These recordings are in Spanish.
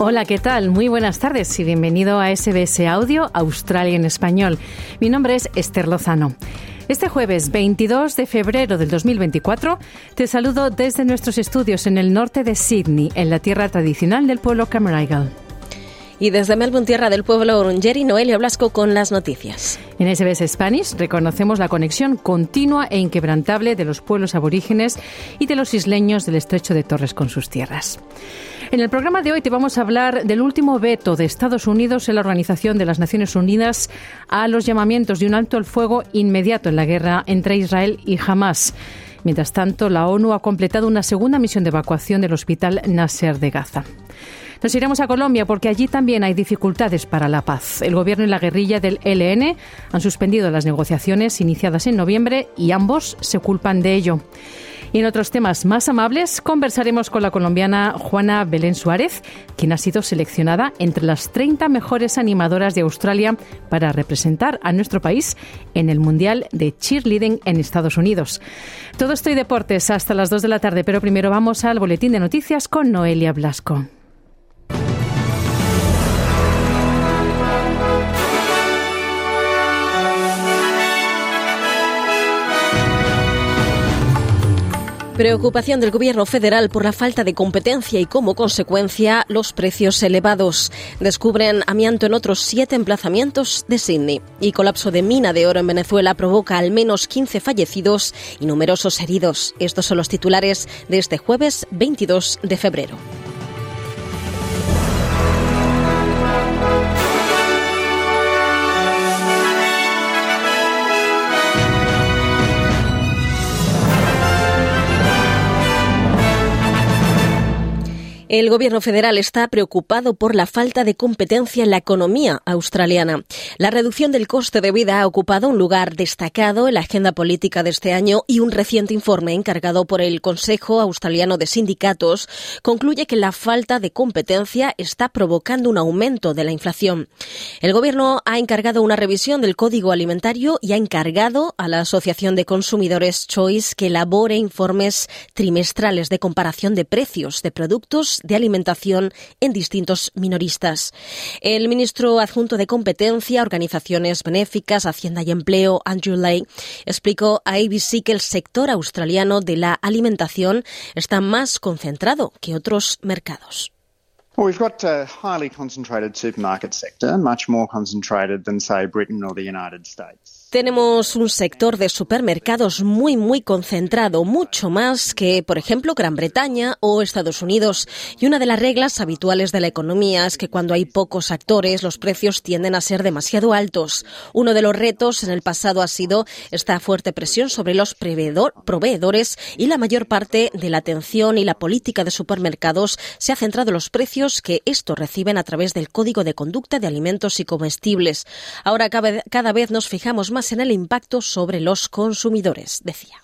Hola, ¿qué tal? Muy buenas tardes y bienvenido a SBS Audio Australia en Español. Mi nombre es Esther Lozano. Este jueves 22 de febrero del 2024 te saludo desde nuestros estudios en el norte de Sydney, en la tierra tradicional del pueblo Camerigal. Y desde Melbourne, tierra del pueblo Orungeri, Noelia Blasco con las noticias. En SBS Spanish reconocemos la conexión continua e inquebrantable de los pueblos aborígenes y de los isleños del estrecho de Torres con sus tierras. En el programa de hoy te vamos a hablar del último veto de Estados Unidos en la Organización de las Naciones Unidas a los llamamientos de un alto el fuego inmediato en la guerra entre Israel y Hamas. Mientras tanto, la ONU ha completado una segunda misión de evacuación del hospital Nasser de Gaza. Nos iremos a Colombia porque allí también hay dificultades para la paz. El gobierno y la guerrilla del ELN han suspendido las negociaciones iniciadas en noviembre y ambos se culpan de ello. Y en otros temas más amables conversaremos con la colombiana Juana Belén Suárez, quien ha sido seleccionada entre las 30 mejores animadoras de Australia para representar a nuestro país en el Mundial de Cheerleading en Estados Unidos. Todo esto y deportes hasta las 2 de la tarde, pero primero vamos al boletín de noticias con Noelia Blasco. Preocupación del Gobierno federal por la falta de competencia y como consecuencia los precios elevados. Descubren amianto en otros siete emplazamientos de Sydney. Y colapso de mina de oro en Venezuela provoca al menos 15 fallecidos y numerosos heridos. Estos son los titulares de este jueves 22 de febrero. El gobierno federal está preocupado por la falta de competencia en la economía australiana. La reducción del coste de vida ha ocupado un lugar destacado en la agenda política de este año y un reciente informe encargado por el Consejo Australiano de Sindicatos concluye que la falta de competencia está provocando un aumento de la inflación. El gobierno ha encargado una revisión del código alimentario y ha encargado a la Asociación de Consumidores Choice que elabore informes trimestrales de comparación de precios de productos de alimentación en distintos minoristas. El ministro adjunto de Competencia, Organizaciones Benéficas, Hacienda y Empleo, Andrew Lay, explicó a ABC que el sector australiano de la alimentación está más concentrado que otros mercados. Tenemos un sector de supermercados muy, muy concentrado, mucho más que, por ejemplo, Gran Bretaña o Estados Unidos. Y una de las reglas habituales de la economía es que cuando hay pocos actores, los precios tienden a ser demasiado altos. Uno de los retos en el pasado ha sido esta fuerte presión sobre los proveedores y la mayor parte de la atención y la política de supermercados se ha centrado en los precios que estos reciben a través del Código de Conducta de Alimentos y Comestibles. Ahora cada vez nos fijamos más en el impacto sobre los consumidores, decía.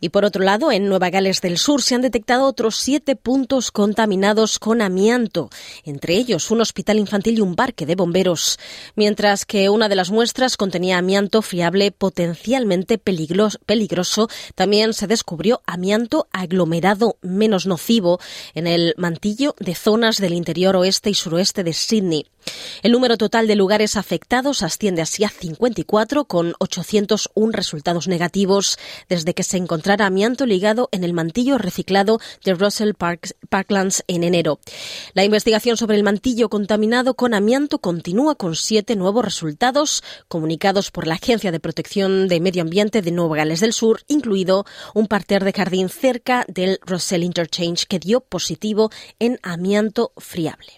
Y por otro lado, en Nueva Gales del Sur se han detectado otros siete puntos contaminados con amianto, entre ellos un hospital infantil y un parque de bomberos, mientras que una de las muestras contenía amianto fiable potencialmente peligroso. También se descubrió amianto aglomerado menos nocivo en el mantillo de zonas del interior oeste y suroeste de Sydney. El número total de lugares afectados asciende así a 54, con 801 resultados negativos desde que se encontrara amianto ligado en el mantillo reciclado de Russell Parklands en enero. La investigación sobre el mantillo contaminado con amianto continúa con siete nuevos resultados comunicados por la Agencia de Protección de Medio Ambiente de Nueva Gales del Sur, incluido un parterre de jardín cerca del Russell Interchange que dio positivo en amianto friable.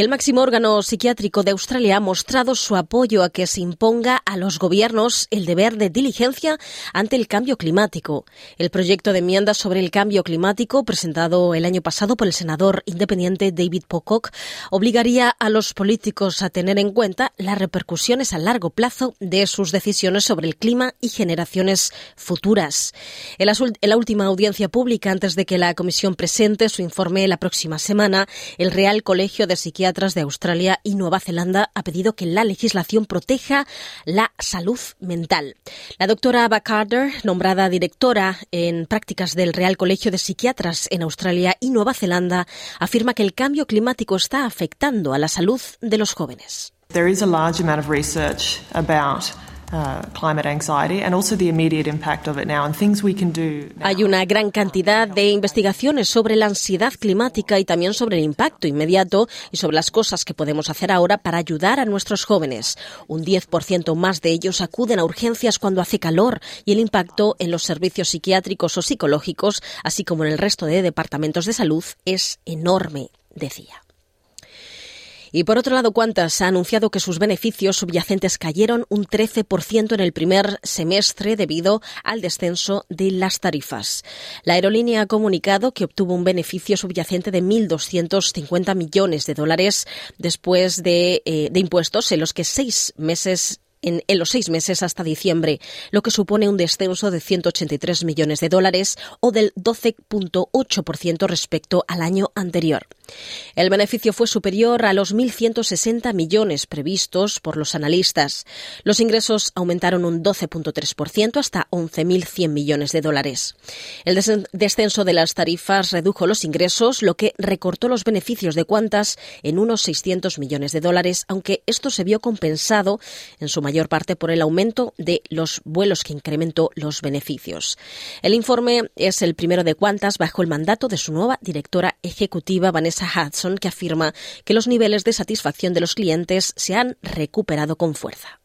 El máximo órgano psiquiátrico de Australia ha mostrado su apoyo a que se imponga a los gobiernos el deber de diligencia ante el cambio climático. El proyecto de enmienda sobre el cambio climático, presentado el año pasado por el senador independiente David Pocock, obligaría a los políticos a tener en cuenta las repercusiones a largo plazo de sus decisiones sobre el clima y generaciones futuras. En la última audiencia pública, antes de que la Comisión presente su informe la próxima semana, el Real Colegio de Psiquiatras de Australia y Nueva Zelanda ha pedido que la legislación proteja la salud mental. La doctora Ava Carter, nombrada directora en prácticas del Real Colegio de Psiquiatras en Australia y Nueva Zelanda, afirma que el cambio climático está afectando a la salud de los jóvenes. There is a large amount of research hay una gran cantidad de investigaciones sobre la ansiedad climática y también sobre el impacto inmediato y sobre las cosas que podemos hacer ahora para ayudar a nuestros jóvenes. Un 10% más de ellos acuden a urgencias cuando hace calor y el impacto en los servicios psiquiátricos o psicológicos, así como en el resto de departamentos de salud, es enorme, decía. Y por otro lado, Qantas ha anunciado que sus beneficios subyacentes cayeron un 13% en el primer semestre debido al descenso de las tarifas. La aerolínea ha comunicado que obtuvo un beneficio subyacente de 1.250 millones de dólares después de, eh, de impuestos en los que seis meses en, los seis meses hasta diciembre, lo que supone un descenso de 183 millones de dólares o del 12.8% respecto al año anterior. El beneficio fue superior a los 1.160 millones previstos por los analistas. Los ingresos aumentaron un 12.3% hasta 11.100 millones de dólares. El descenso de las tarifas redujo los ingresos, lo que recortó los beneficios de Qantas en unos 600 millones de dólares, aunque esto se vio compensado en su mayor parte por el aumento de los vuelos que incrementó los beneficios. El informe es el primero de Qantas bajo el mandato de su nueva directora ejecutiva Vanessa Hudson, que afirma que los niveles de satisfacción de los clientes se han recuperado con fuerza.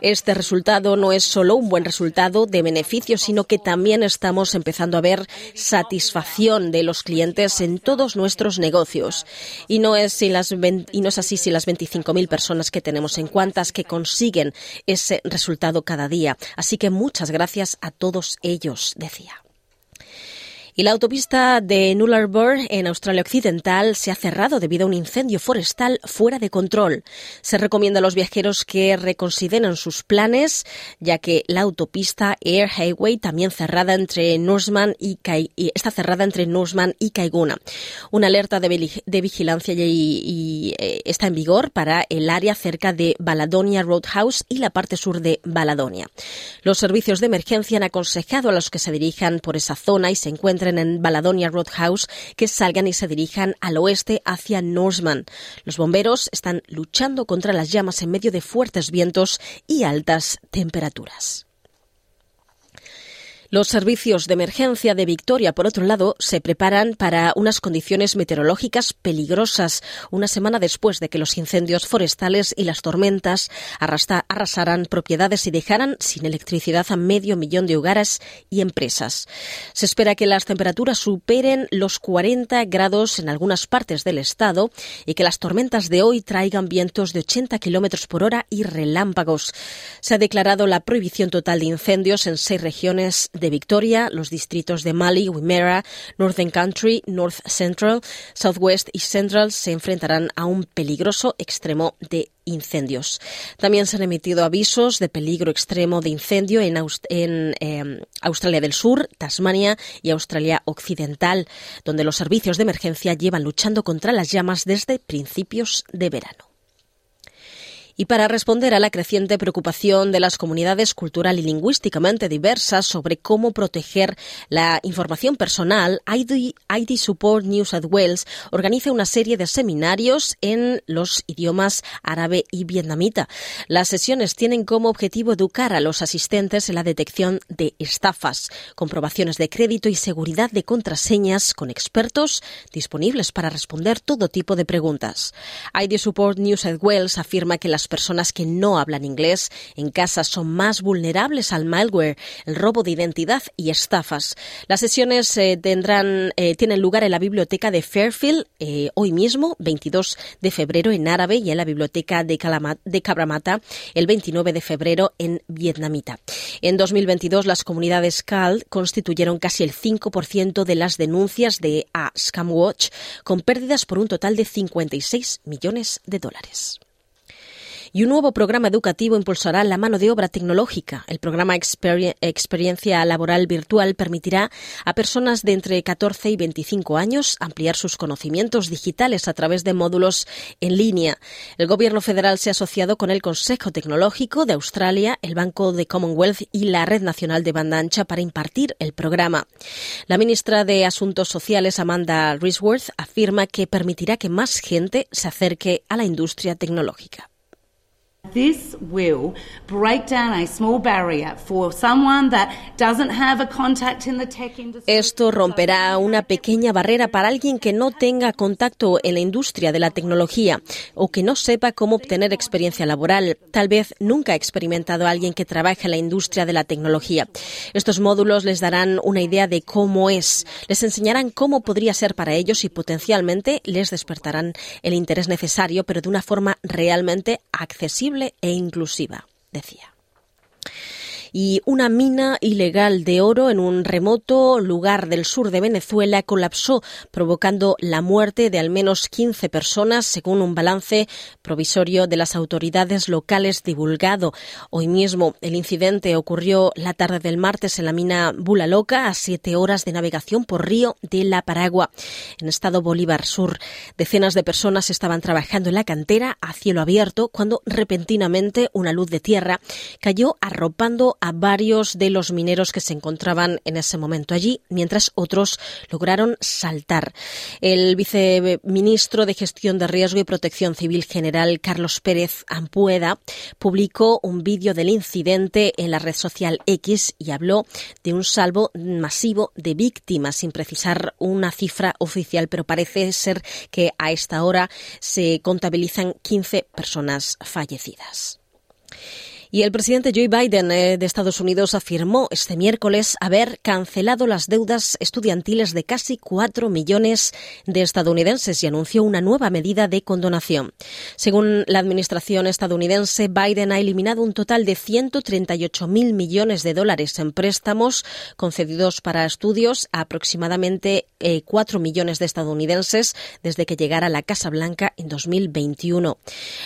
Este resultado no es solo un buen resultado de beneficio, sino que también estamos empezando a ver satisfacción de los clientes en todos nuestros negocios. Y no es, si las, y no es así si las 25.000 personas que tenemos en cuantas que consiguen ese resultado cada día. Así que muchas gracias a todos ellos, decía. Y la autopista de Nullarbor en Australia Occidental se ha cerrado debido a un incendio forestal fuera de control. Se recomienda a los viajeros que reconsideren sus planes, ya que la autopista Air Highway también cerrada entre Norseman y, está cerrada entre Norseman y Kaiguna. Una alerta de, vigilancia y, eh, está en vigor para el área cerca de Baladonia Roadhouse y la parte sur de Baladonia. Los servicios de emergencia han aconsejado a los que se dirijan por esa zona y se encuentran en Baladonia Roadhouse que salgan y se dirijan al oeste hacia Norseman. Los bomberos están luchando contra las llamas en medio de fuertes vientos y altas temperaturas. Los servicios de emergencia de Victoria, por otro lado, se preparan para unas condiciones meteorológicas peligrosas una semana después de que los incendios forestales y las tormentas arrasaran propiedades y dejaran sin electricidad a medio millón de hogares y empresas. Se espera que las temperaturas superen los 40 grados en algunas partes del estado y que las tormentas de hoy traigan vientos de 80 kilómetros por hora y relámpagos. Se ha declarado la prohibición total de incendios en seis regiones de Victoria, los distritos de Mali, Wimmera, Northern Country, North Central, Southwest y Central se enfrentarán a un peligroso extremo de incendios. También se han emitido avisos de peligro extremo de incendio en, em, Australia del Sur, Tasmania y Australia Occidental, donde los servicios de emergencia llevan luchando contra las llamas desde principios de verano. Y para responder a la creciente preocupación de las comunidades cultural y lingüísticamente diversas sobre cómo proteger la información personal, ID, Support New South Wales organiza una serie de seminarios en los idiomas árabe y vietnamita. Las sesiones tienen como objetivo educar a los asistentes en la detección de estafas, comprobaciones de crédito y seguridad de contraseñas con expertos disponibles para responder todo tipo de preguntas. ID Support New South Wales afirma que las personas que no hablan inglés en casa son más vulnerables al malware, el robo de identidad y estafas. Las sesiones eh, tendrán, eh, tienen lugar en la biblioteca de Fairfield eh, hoy mismo, 22 de febrero en árabe y en la biblioteca de, de Cabramata el 29 de febrero en vietnamita. En 2022 las comunidades CALD constituyeron casi el 5% de las denuncias de a Scamwatch con pérdidas por un total de 56 millones de dólares y un nuevo programa educativo impulsará la mano de obra tecnológica. El programa Experiencia Laboral Virtual permitirá a personas de entre 14 y 25 años ampliar sus conocimientos digitales a través de módulos en línea. El Gobierno federal se ha asociado con el Consejo Tecnológico de Australia, el Banco de Commonwealth y la Red Nacional de Banda Ancha para impartir el programa. La ministra de Asuntos Sociales, Amanda Risworth, afirma que permitirá que más gente se acerque a la industria tecnológica. This will break down a small barrier for someone that doesn't have a contact in the tech industry. Esto romperá una pequeña barrera para alguien que no tenga contacto en la industria de la tecnología o que no sepa cómo obtener experiencia laboral. Tal vez nunca ha experimentado a alguien que trabaje en la industria de la tecnología. Estos módulos les darán una idea de cómo es, les enseñarán cómo podría ser para ellos y potencialmente les despertarán el interés necesario, pero de una forma realmente accesible e inclusiva, decía y una mina ilegal de oro en un remoto lugar del sur de Venezuela colapsó, provocando la muerte de al menos 15 personas, según un balance provisorio de las autoridades locales divulgado. Hoy mismo el incidente ocurrió la tarde del martes en la mina Bula Loca, a siete horas de navegación por río de la Paragua, en estado Bolívar Sur. Decenas de personas estaban trabajando en la cantera a cielo abierto cuando repentinamente una luz de tierra cayó arropando a a varios de los mineros que se encontraban en ese momento allí, mientras otros lograron saltar. El viceministro de Gestión de Riesgo y Protección Civil General, Carlos Pérez Ampueda, publicó un vídeo del incidente en la red social X y habló de un salvo masivo de víctimas, sin precisar una cifra oficial, pero parece ser que a esta hora se contabilizan 15 personas fallecidas. Y el presidente Joe Biden eh, de Estados Unidos afirmó este miércoles haber cancelado las deudas estudiantiles de casi cuatro millones de estadounidenses y anunció una nueva medida de condonación. Según la administración estadounidense, Biden ha eliminado un total de 138 mil millones de dólares en préstamos concedidos para estudios a aproximadamente eh, cuatro millones de estadounidenses desde que llegara a la Casa Blanca en 2021.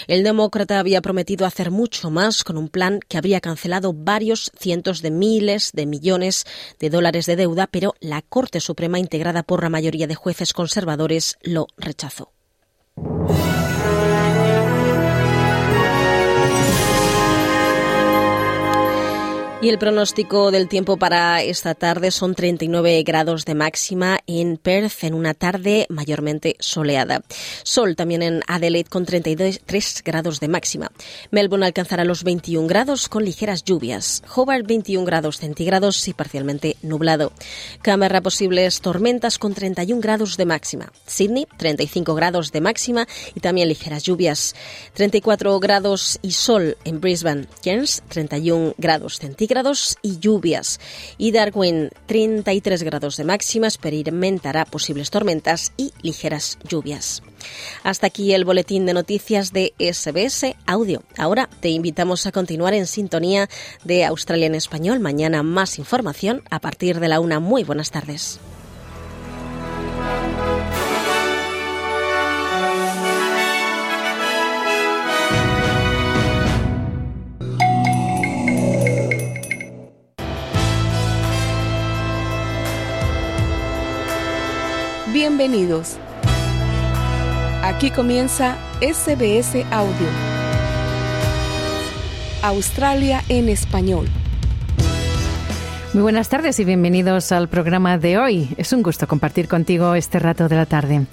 El demócrata había prometido hacer mucho más con un plan que habría cancelado varios cientos de miles de millones de dólares de deuda, pero la Corte Suprema, integrada por la mayoría de jueces conservadores, lo rechazó. Y el pronóstico del tiempo para esta tarde son 39 grados de máxima en Perth en una tarde mayormente soleada. Sol también en Adelaide con 33 grados de máxima. Melbourne alcanzará los 21 grados con ligeras lluvias. Hobart 21 grados centígrados y parcialmente nublado. Canberra posibles tormentas con 31 grados de máxima. Sydney 35 grados de máxima y también ligeras lluvias. 34 grados y sol en Brisbane. Cairns 31 grados centígrados y lluvias. Y Darwin, 33 grados de máxima, experimentará posibles tormentas y ligeras lluvias. Hasta aquí el boletín de noticias de SBS Audio. Ahora te invitamos a continuar en sintonía de Australia en Español. Mañana más información a partir de la una. Muy buenas tardes. Bienvenidos. Aquí comienza SBS Audio. Australia en español. Muy buenas tardes y bienvenidos al programa de hoy. Es un gusto compartir contigo este rato de la tarde.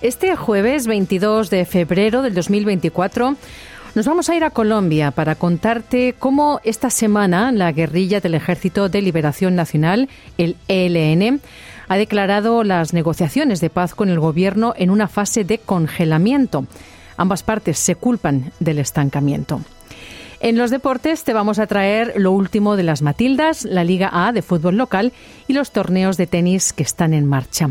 Este jueves 22 de febrero del 2024 nos vamos a ir a Colombia para contarte cómo esta semana la guerrilla del Ejército de Liberación Nacional, el ELN, ha declarado las negociaciones de paz con el gobierno en una fase de congelamiento. Ambas partes se culpan del estancamiento. En los deportes te vamos a traer lo último de las Matildas, la Liga A de fútbol local y los torneos de tenis que están en marcha.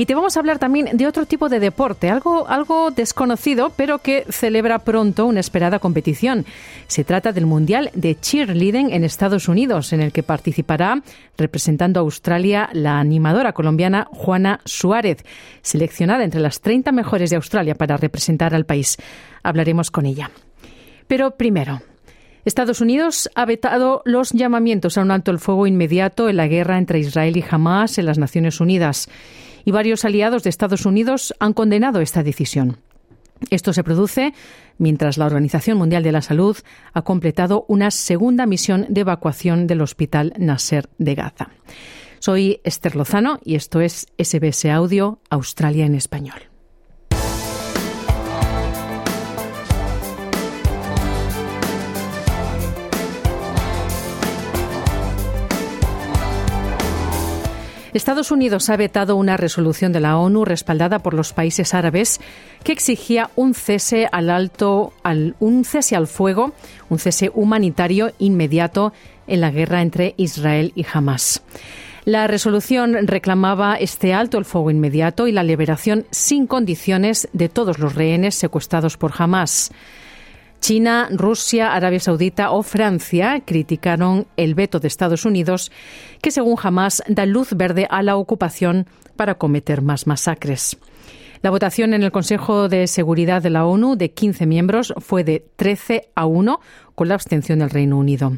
Y te vamos a hablar también de otro tipo de deporte, algo, algo desconocido, pero que celebra pronto una esperada competición. Se trata del Mundial de Cheerleading en Estados Unidos, en el que participará, representando a Australia, la animadora colombiana Juana Suárez, seleccionada entre las 30 mejores de Australia para representar al país. Hablaremos con ella. Pero primero, Estados Unidos ha vetado los llamamientos a un alto el fuego inmediato en la guerra entre Israel y Hamas en las Naciones Unidas y varios aliados de Estados Unidos han condenado esta decisión. Esto se produce mientras la Organización Mundial de la Salud ha completado una segunda misión de evacuación del Hospital Nasser de Gaza. Soy Esther Lozano y esto es SBS Audio Australia en Español. Estados Unidos ha vetado una resolución de la ONU respaldada por los países árabes que exigía un cese al alto, al, un cese al fuego, un cese humanitario inmediato en la guerra entre Israel y Hamas. La resolución reclamaba este alto el fuego inmediato y la liberación sin condiciones de todos los rehenes secuestrados por Hamas. China, Rusia, Arabia Saudita o Francia criticaron el veto de Estados Unidos, que según Hamas da luz verde a la ocupación para cometer más masacres. La votación en el Consejo de Seguridad de la ONU de 15 miembros fue de 13 a 1 con la abstención del Reino Unido.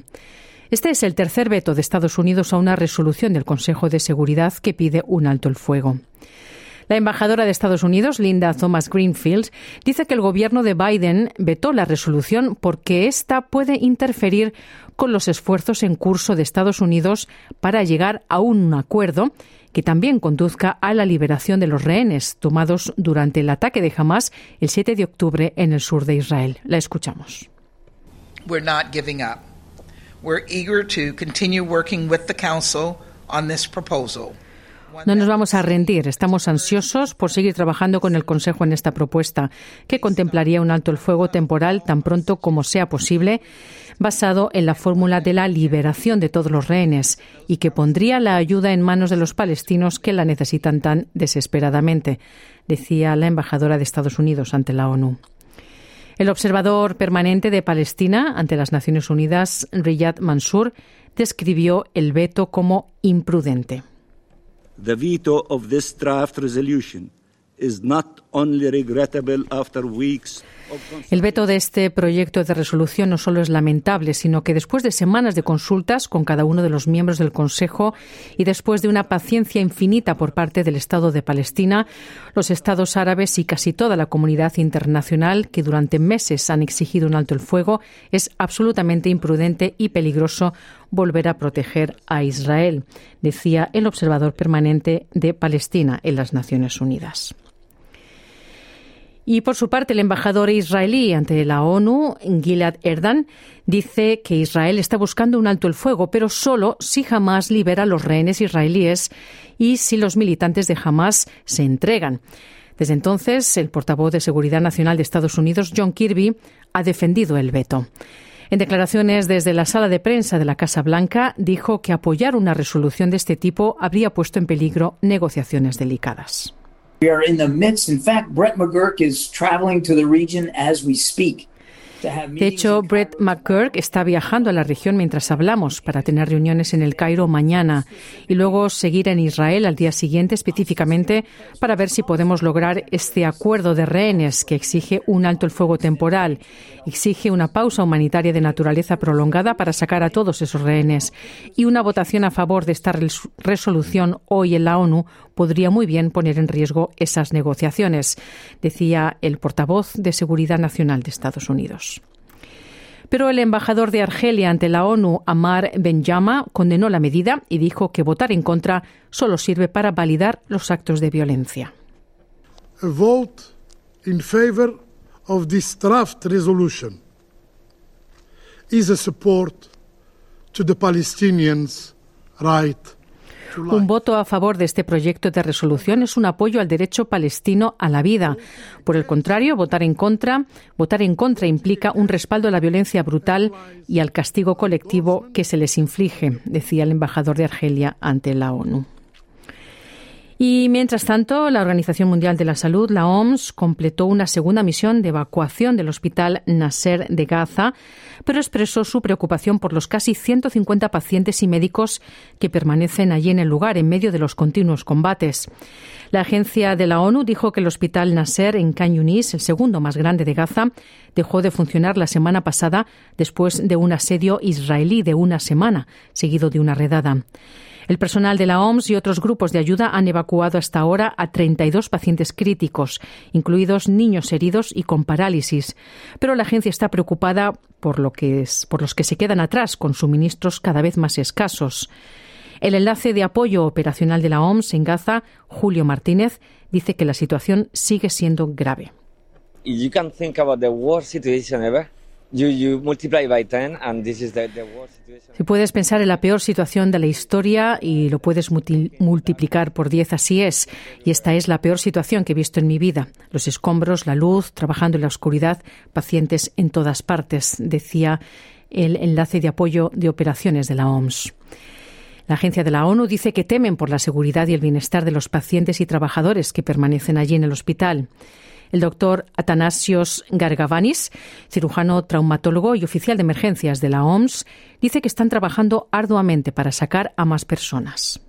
Este es el tercer veto de Estados Unidos a una resolución del Consejo de Seguridad que pide un alto el fuego. La embajadora de Estados Unidos, Linda Thomas Greenfield, dice que el gobierno de Biden vetó la resolución porque ésta puede interferir con los esfuerzos en curso de Estados Unidos para llegar a un acuerdo que también conduzca a la liberación de los rehenes tomados durante el ataque de Hamas el 7 de octubre en el sur de Israel. La escuchamos. We're not giving up. We're eager to continue working with the council on this proposal. No nos vamos a rendir. Estamos ansiosos por seguir trabajando con el Consejo en esta propuesta, que contemplaría un alto el fuego temporal tan pronto como sea posible, basado en la fórmula de la liberación de todos los rehenes y que pondría la ayuda en manos de los palestinos que la necesitan tan desesperadamente, decía la embajadora de Estados Unidos ante la ONU. El observador permanente de Palestina ante las Naciones Unidas, Riyad Mansour, describió el veto como imprudente. El veto de este proyecto de resolución no solo es lamentable, sino que después de semanas de consultas con cada uno de los miembros del Consejo y después de una paciencia infinita por parte del Estado de Palestina, los Estados árabes y casi toda la comunidad internacional que durante meses han exigido un alto el fuego, es absolutamente imprudente y peligroso volver a proteger a Israel, decía el observador permanente de Palestina en las Naciones Unidas. Y por su parte, el embajador israelí ante la ONU, Gilad Erdan, dice que Israel está buscando un alto el fuego, pero solo si Hamas libera a los rehenes israelíes y si los militantes de Hamas se entregan. Desde entonces, el portavoz de Seguridad Nacional de Estados Unidos, John Kirby, ha defendido el veto. En declaraciones desde la sala de prensa de la Casa Blanca, dijo que apoyar una resolución de este tipo habría puesto en peligro negociaciones delicadas. We are in the midst. In fact, Brett McGurk is traveling to the region as we speak. De hecho, Brett McGurk está viajando a la región mientras hablamos para tener reuniones en el Cairo mañana y luego seguir en Israel al día siguiente específicamente para ver si podemos lograr este acuerdo de rehenes que exige un alto el fuego temporal, exige una pausa humanitaria de naturaleza prolongada para sacar a todos esos rehenes y una votación a favor de esta resolución hoy en la ONU podría muy bien poner en riesgo esas negociaciones, decía el portavoz de Seguridad Nacional de Estados Unidos. Pero el embajador de Argelia ante la ONU, Amar Benjama, condenó la medida y dijo que votar en contra solo sirve para validar los actos de violencia. A vote in favor of this draft resolution is a support to the Palestinians' right Un voto a favor de este proyecto de resolución es un apoyo al derecho palestino a la vida. Por el contrario, votar en contra, votar en contra implica un respaldo a la violencia brutal y al castigo colectivo que se les inflige, decía el embajador de Argelia ante la ONU. Y mientras tanto, la Organización Mundial de la Salud, la OMS, completó una segunda misión de evacuación del Hospital Nasser de Gaza, pero expresó su preocupación por los casi 150 pacientes y médicos que permanecen allí en el lugar en medio de los continuos combates. La agencia de la ONU dijo que el Hospital Nasser en Khan Yunis, el segundo más grande de Gaza, dejó de funcionar la semana pasada después de un asedio israelí de una semana, seguido de una redada. El personal de la OMS y otros grupos de ayuda han evacuado hasta ahora a 32 pacientes críticos, incluidos niños heridos y con parálisis. Pero la agencia está preocupada por, lo que por los que se quedan atrás, con suministros cada vez más escasos. El enlace de apoyo operacional de la OMS en Gaza, Julio Martínez, dice que la situación sigue siendo grave. Si puedes pensar en la peor situación de la historia y lo puedes multiplicar por 10, así es. Y esta es la peor situación que he visto en mi vida. Los escombros, la luz, trabajando en la oscuridad, pacientes en todas partes, decía el enlace de apoyo de operaciones de la OMS. La agencia de la ONU dice que temen por la seguridad y el bienestar de los pacientes y trabajadores que permanecen allí en el hospital. El doctor Atanasios Gargavanis, cirujano traumatólogo y oficial de emergencias de la OMS, dice que están trabajando arduamente para sacar a más personas.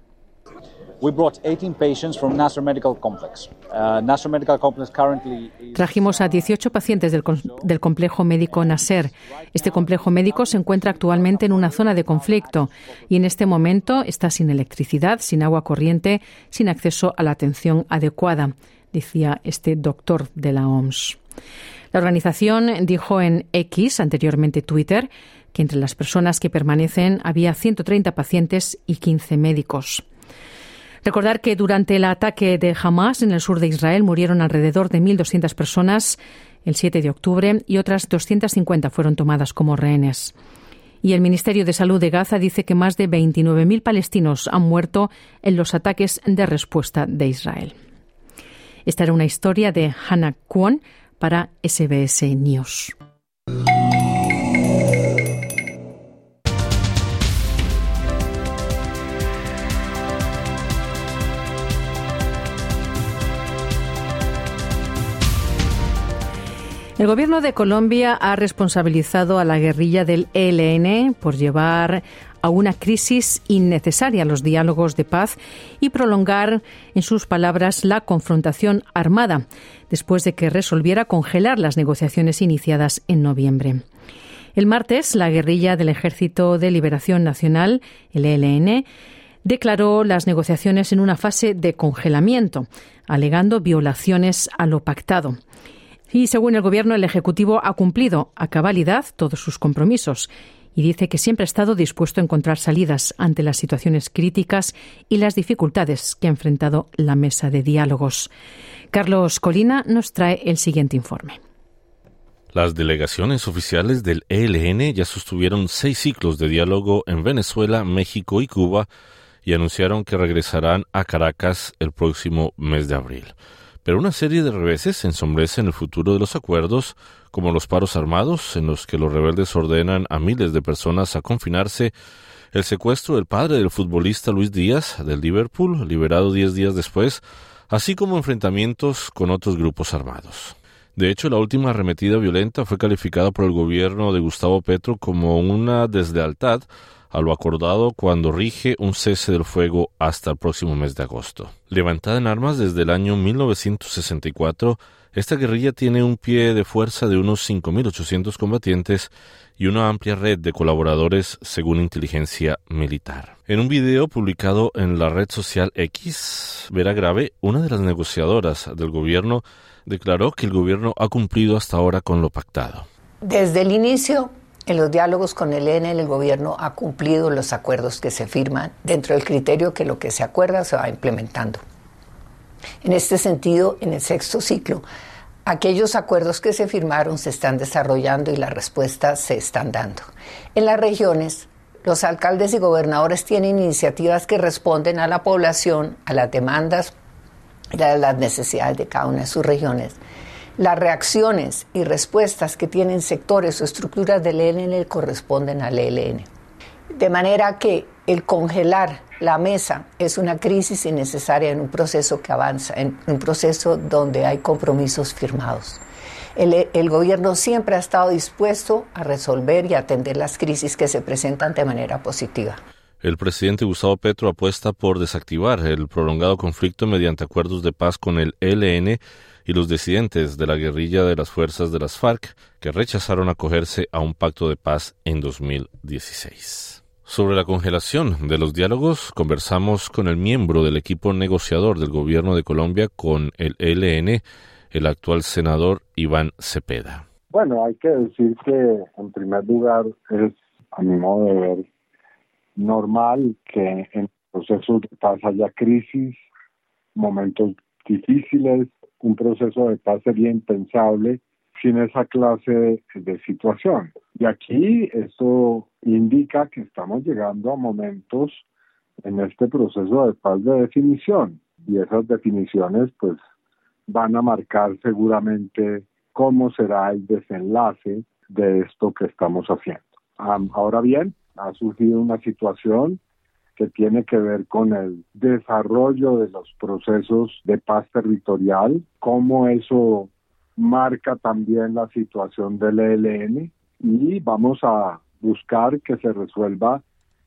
Trajimos a 18 pacientes del, del, complejo médico Nasser. Este complejo médico se encuentra actualmente en una zona de conflicto y en este momento está sin electricidad, sin agua corriente, sin acceso a la atención adecuada decía este doctor de la OMS. La organización dijo en X, anteriormente Twitter, que entre las personas que permanecen había 130 pacientes y 15 médicos. Recordar que durante el ataque de Hamas en el sur de Israel murieron alrededor de 1.200 personas el 7 de octubre y otras 250 fueron tomadas como rehenes. Y el Ministerio de Salud de Gaza dice que más de 29.000 palestinos han muerto en los ataques de respuesta de Israel. Esta era una historia de Hannah Kwon para SBS News. El gobierno de Colombia ha responsabilizado a la guerrilla del ELN por llevar a una crisis innecesaria los diálogos de paz y prolongar, en sus palabras, la confrontación armada, después de que resolviera congelar las negociaciones iniciadas en noviembre. El martes, la guerrilla del Ejército de Liberación Nacional, el ELN, declaró las negociaciones en una fase de congelamiento, alegando violaciones a lo pactado. Y según el Gobierno, el Ejecutivo ha cumplido a cabalidad todos sus compromisos y dice que siempre ha estado dispuesto a encontrar salidas ante las situaciones críticas y las dificultades que ha enfrentado la mesa de diálogos. Carlos Colina nos trae el siguiente informe. Las delegaciones oficiales del ELN ya sostuvieron seis ciclos de diálogo en Venezuela, México y Cuba y anunciaron que regresarán a Caracas el próximo mes de abril. Pero una serie de reveses ensombrecen el futuro de los acuerdos, como los paros armados, en los que los rebeldes ordenan a miles de personas a confinarse, el secuestro del padre del futbolista Luis Díaz del Liverpool, liberado diez días después, así como enfrentamientos con otros grupos armados. De hecho, la última arremetida violenta fue calificada por el gobierno de Gustavo Petro como una deslealtad a lo acordado cuando rige un cese del fuego hasta el próximo mes de agosto. Levantada en armas desde el año 1964, esta guerrilla tiene un pie de fuerza de unos 5.800 combatientes y una amplia red de colaboradores según inteligencia militar. En un video publicado en la red social X, Vera Grave, una de las negociadoras del gobierno, declaró que el gobierno ha cumplido hasta ahora con lo pactado. Desde el inicio en los diálogos con el EN, el gobierno ha cumplido los acuerdos que se firman dentro del criterio que lo que se acuerda se va implementando. En este sentido, en el sexto ciclo, aquellos acuerdos que se firmaron se están desarrollando y las respuestas se están dando. En las regiones Los alcaldes y gobernadores tienen iniciativas que responden a la población, a las demandas a las necesidades de cada una de sus regiones. Las reacciones y respuestas que tienen sectores o estructuras del ELN corresponden al ELN. De manera que el congelar la mesa es una crisis innecesaria en un proceso que avanza, en un proceso donde hay compromisos firmados. El, gobierno siempre ha estado dispuesto a resolver y atender las crisis que se presentan de manera positiva. El presidente Gustavo Petro apuesta por desactivar el prolongado conflicto mediante acuerdos de paz con el ELN y los disidentes de la guerrilla de las fuerzas de las FARC que rechazaron acogerse a un pacto de paz en 2016. Sobre la congelación de los diálogos, conversamos con el miembro del equipo negociador del gobierno de Colombia con el ELN, el actual senador Iván Cepeda. Bueno, hay que decir que en primer lugar es, a mi modo de ver, normal que en procesos de paz haya crisis, momentos difíciles, un proceso de paz sería impensable sin esa clase de situación. Y aquí esto indica que estamos llegando a momentos en este proceso de paz de definición y esas definiciones pues van a marcar seguramente cómo será el desenlace de esto que estamos haciendo. ahora bien, ha surgido una situación que tiene que ver con el desarrollo de los procesos de paz territorial, cómo eso marca también la situación del ELN y vamos a buscar que se resuelva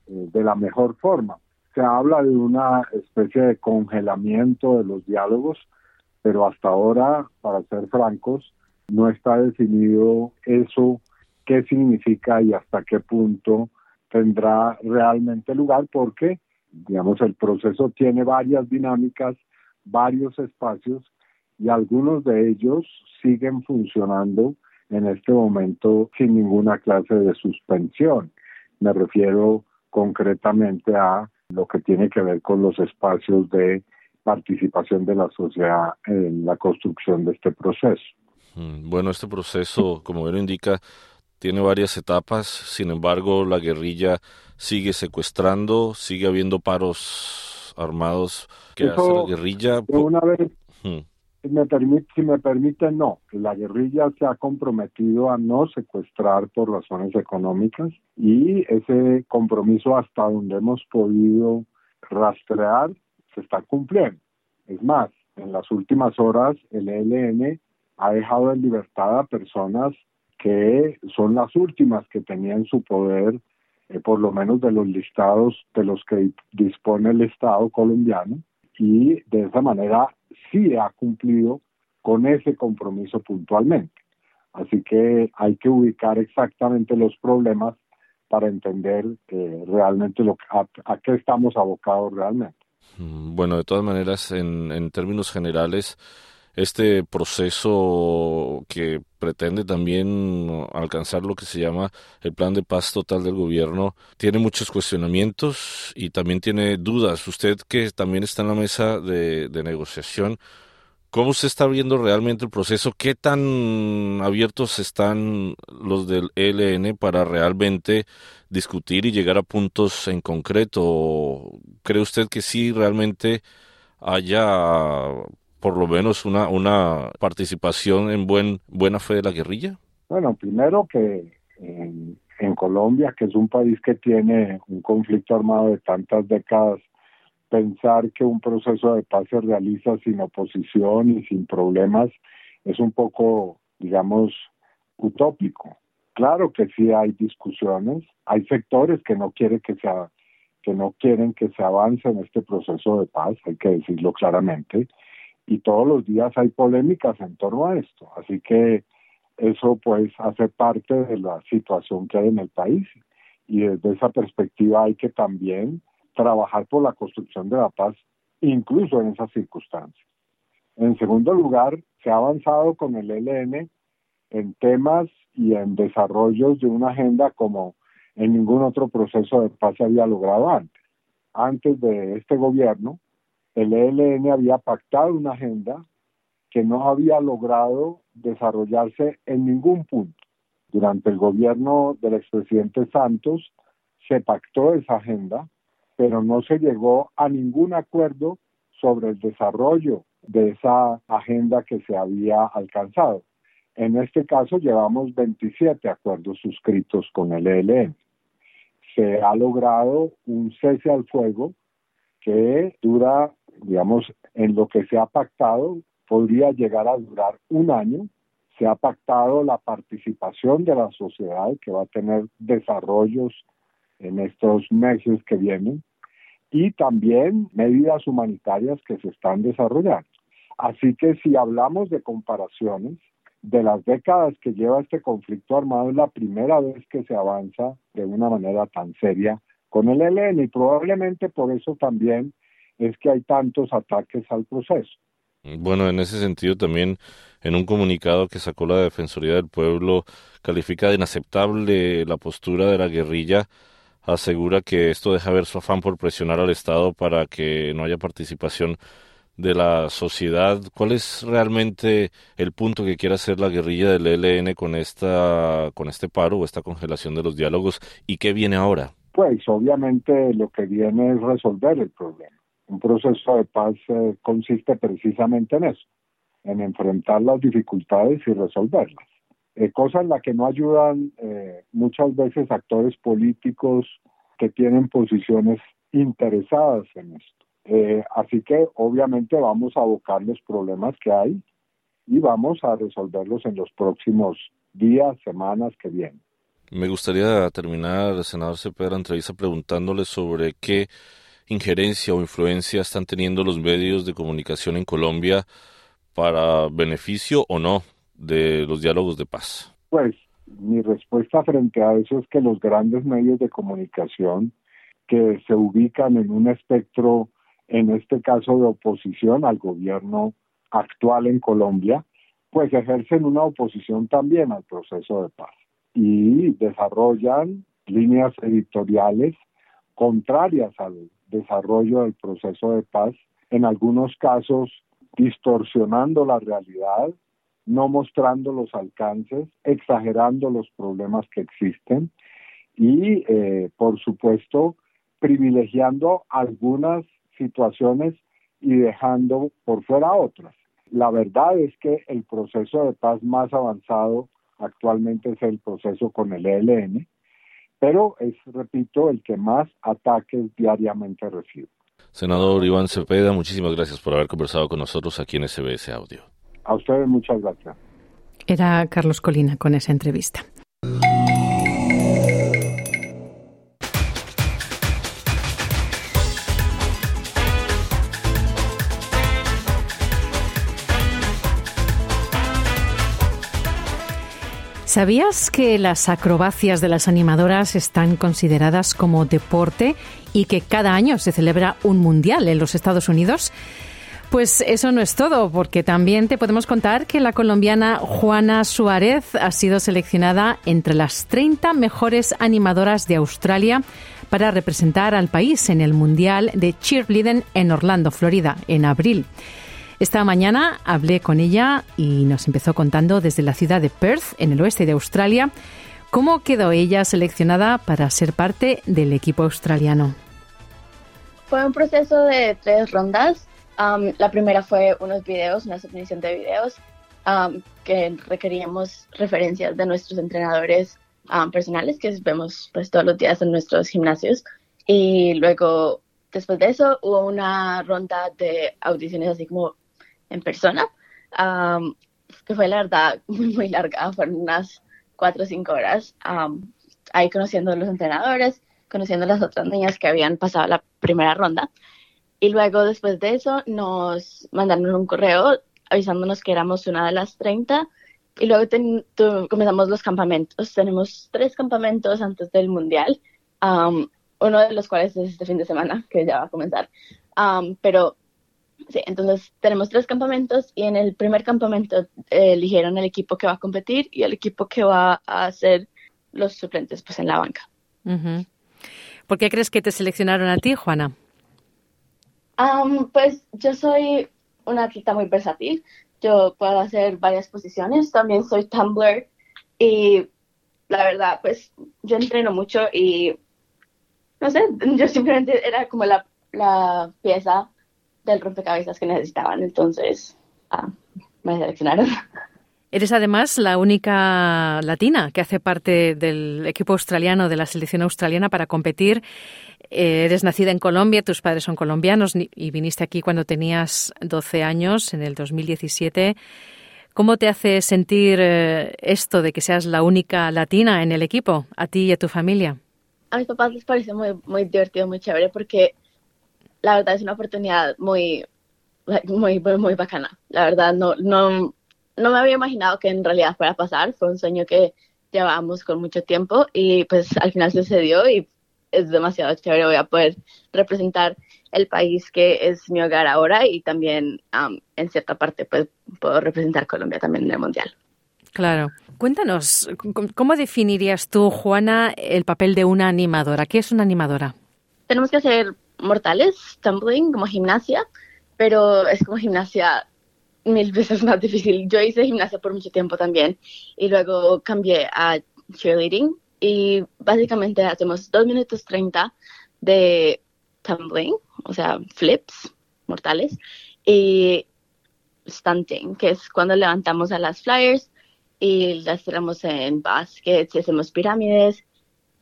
eh, de la mejor forma. Se habla de una especie de congelamiento de los diálogos, pero hasta ahora, para ser francos, no está definido eso, qué significa y hasta qué punto tendrá realmente lugar porque, digamos, el proceso tiene varias dinámicas, varios espacios y algunos de ellos siguen funcionando en este momento sin ninguna clase de suspensión. Me refiero concretamente a lo que tiene que ver con los espacios de participación de la sociedad en la construcción de este proceso. Mm, bueno, este proceso, como él indica, tiene varias etapas, sin embargo la guerrilla sigue secuestrando, sigue habiendo paros armados que hace la guerrilla. Una vez, si, me permite, si me permite, no, la guerrilla se ha comprometido a no secuestrar por razones económicas y ese compromiso hasta donde hemos podido rastrear se está cumpliendo. Es más, en las últimas horas el ELN ha dejado en libertad a personas que son las últimas que tenían en su poder, eh, por lo menos de los listados de los que dispone el Estado colombiano, y de esa manera sí ha cumplido con ese compromiso puntualmente. Así que hay que ubicar exactamente los problemas para entender eh, realmente lo, a, a, qué estamos abocados realmente. Mm, bueno, de todas maneras, en, en términos generales, este proceso que pretende también alcanzar lo que se llama el plan de paz total del gobierno, tiene muchos cuestionamientos y también tiene dudas. Usted que también está en la mesa de, negociación, ¿Cómo se está viendo realmente el proceso? ¿Qué tan abiertos están los del ELN para realmente discutir y llegar a puntos en concreto? ¿Cree usted que sí realmente haya por lo menos una, una participación en buen, buena fe de la guerrilla? Bueno, primero que en, Colombia, que es un país que tiene un conflicto armado de tantas décadas, pensar que un proceso de paz se realiza sin oposición y sin problemas es un poco, digamos, utópico. Claro que sí hay discusiones, hay sectores que no quieren que se que no quieren que se avance en este proceso de paz, hay que decirlo claramente, y todos los días hay polémicas en torno a esto. Así que eso pues hace parte de la situación que hay en el país y desde esa perspectiva hay que también trabajar por la construcción de la paz incluso en esas circunstancias. En segundo lugar, se ha avanzado con el ELN en temas y en desarrollos de una agenda como en ningún otro proceso de paz se había logrado antes. Antes de este gobierno, el ELN había pactado una agenda que no había logrado desarrollarse en ningún punto. Durante el gobierno del expresidente Santos se pactó esa agenda, pero no se llegó a ningún acuerdo sobre el desarrollo de esa agenda que se había alcanzado. En este caso llevamos 27 acuerdos suscritos con el ELN. Se ha logrado un cese al fuego que dura, digamos, en lo que se ha pactado, podría llegar a durar un año. Se ha pactado la participación de la sociedad que va a tener desarrollos en estos meses que vienen y también medidas humanitarias que se están desarrollando. Así que si hablamos de comparaciones, de las décadas que lleva este conflicto armado es la primera vez que se avanza de una manera tan seria con el ELN y probablemente por eso también es que hay tantos ataques al proceso. Bueno, en ese sentido también en un comunicado que sacó la Defensoría del Pueblo califica de inaceptable la postura de la guerrilla, asegura que esto deja ver su afán por presionar al Estado para que no haya participación de la sociedad. ¿Cuál es realmente el punto que quiere hacer la guerrilla del ELN con esta con este paro o esta congelación de los diálogos y qué viene ahora? Pues obviamente lo que viene es resolver el problema. Un proceso de paz eh, consiste precisamente en eso, en enfrentar las dificultades y resolverlas. Eh, cosa en la que no ayudan eh, muchas veces actores políticos que tienen posiciones interesadas en esto. Eh, así que obviamente vamos a abocar los problemas que hay y vamos a resolverlos en los próximos días, semanas que vienen. Me gustaría terminar, senador Cepeda, la entrevista preguntándole sobre qué injerencia o influencia están teniendo los medios de comunicación en Colombia para beneficio o no de los diálogos de paz. Pues mi respuesta frente a eso es que los grandes medios de comunicación que se ubican en un espectro en este caso de oposición al gobierno actual en Colombia, pues ejercen una oposición también al proceso de paz y desarrollan líneas editoriales contrarias al desarrollo del proceso de paz, en algunos casos distorsionando la realidad, no mostrando los alcances, exagerando los problemas que existen y, eh, por supuesto, privilegiando algunas situaciones y dejando por fuera otras. La verdad es que el proceso de paz más avanzado actualmente es el proceso con el ELN, pero es, repito, el que más ataques diariamente recibe. Senador Iván Cepeda, muchísimas gracias por haber conversado con nosotros aquí en SBS Audio. A ustedes muchas gracias. Era Carlos Colina con esa entrevista. ¿Sabías que las acrobacias de las animadoras están consideradas como deporte y que cada año se celebra un mundial en los Estados Unidos? Pues eso no es todo, porque también te podemos contar que la colombiana Juana Suárez ha sido seleccionada entre las 30 mejores animadoras de Australia para representar al país en el Mundial de Cheerleading en Orlando, Florida, en abril. Esta mañana hablé con ella y nos empezó contando desde la ciudad de Perth, en el oeste de Australia, cómo quedó ella seleccionada para ser parte del equipo australiano. Fue un proceso de tres rondas. la primera fue unos videos, una submisión de videos que requeríamos referencias de nuestros entrenadores personales que vemos pues todos los días en nuestros gimnasios. Y luego, después de eso, hubo una ronda de audiciones así como en persona, que fue la verdad muy, muy larga, fueron unas cuatro o cinco horas, ahí conociendo a los entrenadores, conociendo a las otras niñas que habían pasado la primera ronda. Y luego, después de eso, nos mandaron un correo avisándonos que éramos una de las 30. Y luego comenzamos los campamentos. Tenemos tres campamentos antes del Mundial, uno de los cuales es este fin de semana, que ya va a comenzar. pero Sí, entonces tenemos tres campamentos y en el primer campamento eh, eligieron el equipo que va a competir y el equipo que va a hacer los suplentes pues en la banca. ¿Por qué crees que te seleccionaron a ti, Juana? pues yo soy una atleta muy versátil. Yo puedo hacer varias posiciones. También soy tumbler y la verdad, pues yo entreno mucho y no sé, yo simplemente era como la, la pieza del rompecabezas que necesitaban, entonces ah, me seleccionaron. Eres además la única latina que hace parte del equipo australiano de la selección australiana para competir. Eh, eres nacida en Colombia, tus padres son colombianos y viniste aquí cuando tenías 12 años, en el 2017. ¿Cómo te hace sentir eh, esto de que seas la única latina en el equipo, a ti y a tu familia? A mis papás les parece muy, muy divertido, muy chévere, porque la verdad es una oportunidad muy, muy, muy, muy bacana. La verdad, no, no, no me había imaginado que en realidad fuera a pasar. Fue un sueño que llevábamos con mucho tiempo y pues al final sucedió y es demasiado chévere. Voy a poder representar el país que es mi hogar ahora y también en cierta parte pues puedo representar Colombia también en el Mundial. Claro. Cuéntanos, ¿cómo definirías tú, Juana, el papel de una animadora? ¿Qué es una animadora? Tenemos que hacer mortales, tumbling, como gimnasia, pero es como gimnasia mil veces más difícil. Yo hice gimnasia por mucho tiempo también y luego cambié a cheerleading y básicamente hacemos dos minutos treinta de tumbling, o sea, flips mortales, y stunting, que es cuando levantamos a las flyers y las tiramos en baskets y hacemos pirámides.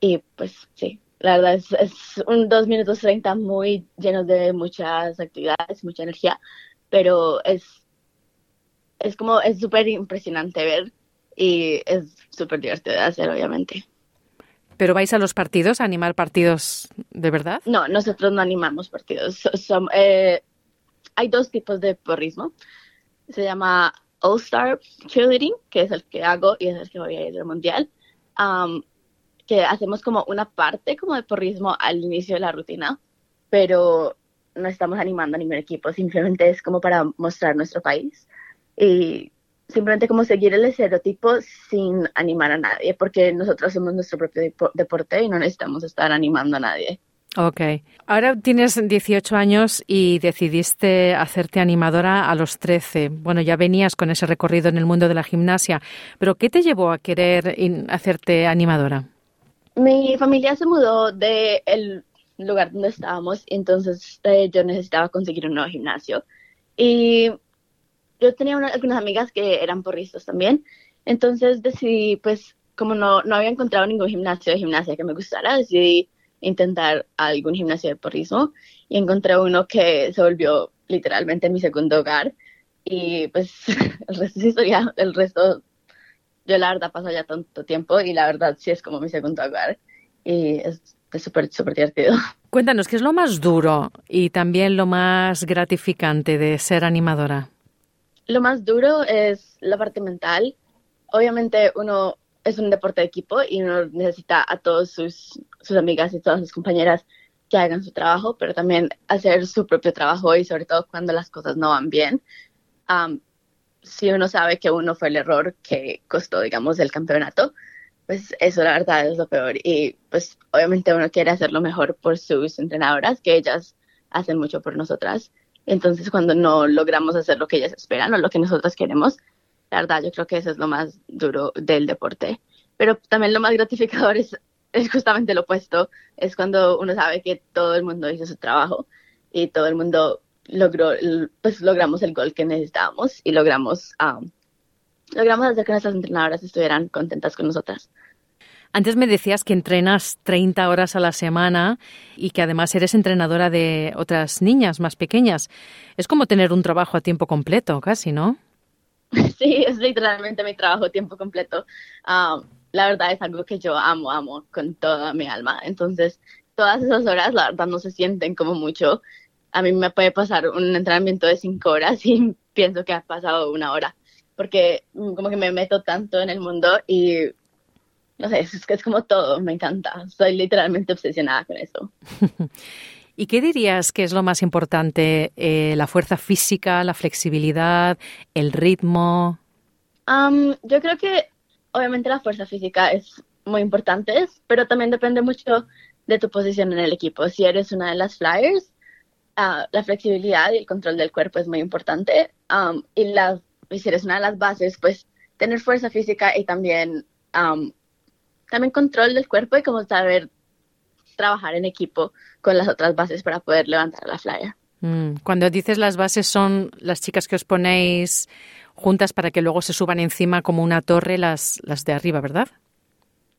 Y pues sí, la verdad es, es un dos minutos treinta muy llenos de muchas actividades, mucha energía, pero es, es como, es súper impresionante ver y es súper divertido de hacer, obviamente. ¿Pero vais a los partidos, a animar partidos de verdad? No, nosotros no animamos partidos. Eh, hay dos tipos de porrismo. Se llama All Star Cheerleading, que es el que hago y es el que voy a ir al mundial. Que hacemos como una parte como de porrismo al inicio de la rutina, pero no estamos animando a ningún equipo, simplemente es como para mostrar nuestro país. Y simplemente como seguir el estereotipo sin animar a nadie, porque nosotros somos nuestro propio deporte y no necesitamos estar animando a nadie. Ok. Ahora tienes 18 años y decidiste hacerte animadora a los 13. Bueno, ya venías con ese recorrido en el mundo de la gimnasia, pero ¿qué te llevó a querer hacerte animadora? Mi familia se mudó del lugar donde estábamos entonces eh, yo necesitaba conseguir un nuevo gimnasio. Y yo tenía algunas amigas que eran porristas también, entonces decidí, pues, como no, no había encontrado ningún gimnasio de gimnasia que me gustara, decidí intentar algún gimnasio de porrismo. Y encontré uno que se volvió literalmente mi segundo hogar. Y pues el resto es historia, el resto yo la verdad paso ya tanto tiempo y la verdad sí es como mi segundo hogar y es súper, súper divertido. Cuéntanos, ¿qué es lo más duro y también lo más gratificante de ser animadora? Lo más duro es la parte mental. Obviamente uno es un deporte de equipo y uno necesita a todos sus, sus amigas y todas sus compañeras que hagan su trabajo, pero también hacer su propio trabajo y sobre todo cuando las cosas no van bien. Si uno sabe que uno fue el error que costó, digamos, el campeonato, pues eso la verdad es lo peor. Y pues obviamente uno quiere hacerlo mejor por sus entrenadoras, que ellas hacen mucho por nosotras. Entonces, cuando no logramos hacer lo que ellas esperan o lo que nosotros queremos, la verdad, yo creo que eso es lo más duro del deporte. Pero también lo más gratificador es, es justamente lo opuesto, es cuando uno sabe que todo el mundo hizo su trabajo y todo el mundo logró, pues logramos el gol que necesitábamos y logramos, um, logramos hacer que nuestras entrenadoras estuvieran contentas con nosotras. Antes me decías que entrenas 30 horas a la semana y que además eres entrenadora de otras niñas más pequeñas. Es como tener un trabajo a tiempo completo, casi, ¿no? Sí, es literalmente mi trabajo a tiempo completo. Ah, la verdad es algo que yo amo, amo con toda mi alma. Entonces, todas esas horas, la verdad, no se sienten como mucho. A mí me puede pasar un entrenamiento de cinco horas y pienso que ha pasado una hora, porque mm, como que me meto tanto en el mundo y no sé, es, es como todo, me encanta. Soy literalmente obsesionada con eso. ¿Y qué dirías que es lo más importante? Eh, ¿La fuerza física, la flexibilidad, el ritmo? yo creo que obviamente la fuerza física es muy importante, pero también depende mucho de tu posición en el equipo. Si eres una de las flyers, ah, la flexibilidad y el control del cuerpo es muy importante. y, la, si eres una de las bases, pues tener fuerza física y también también control del cuerpo y como saber trabajar en equipo con las otras bases para poder levantar la flyer. Mm, Cuando dices las bases son las chicas que os ponéis juntas para que luego se suban encima como una torre las, las de arriba, ¿verdad?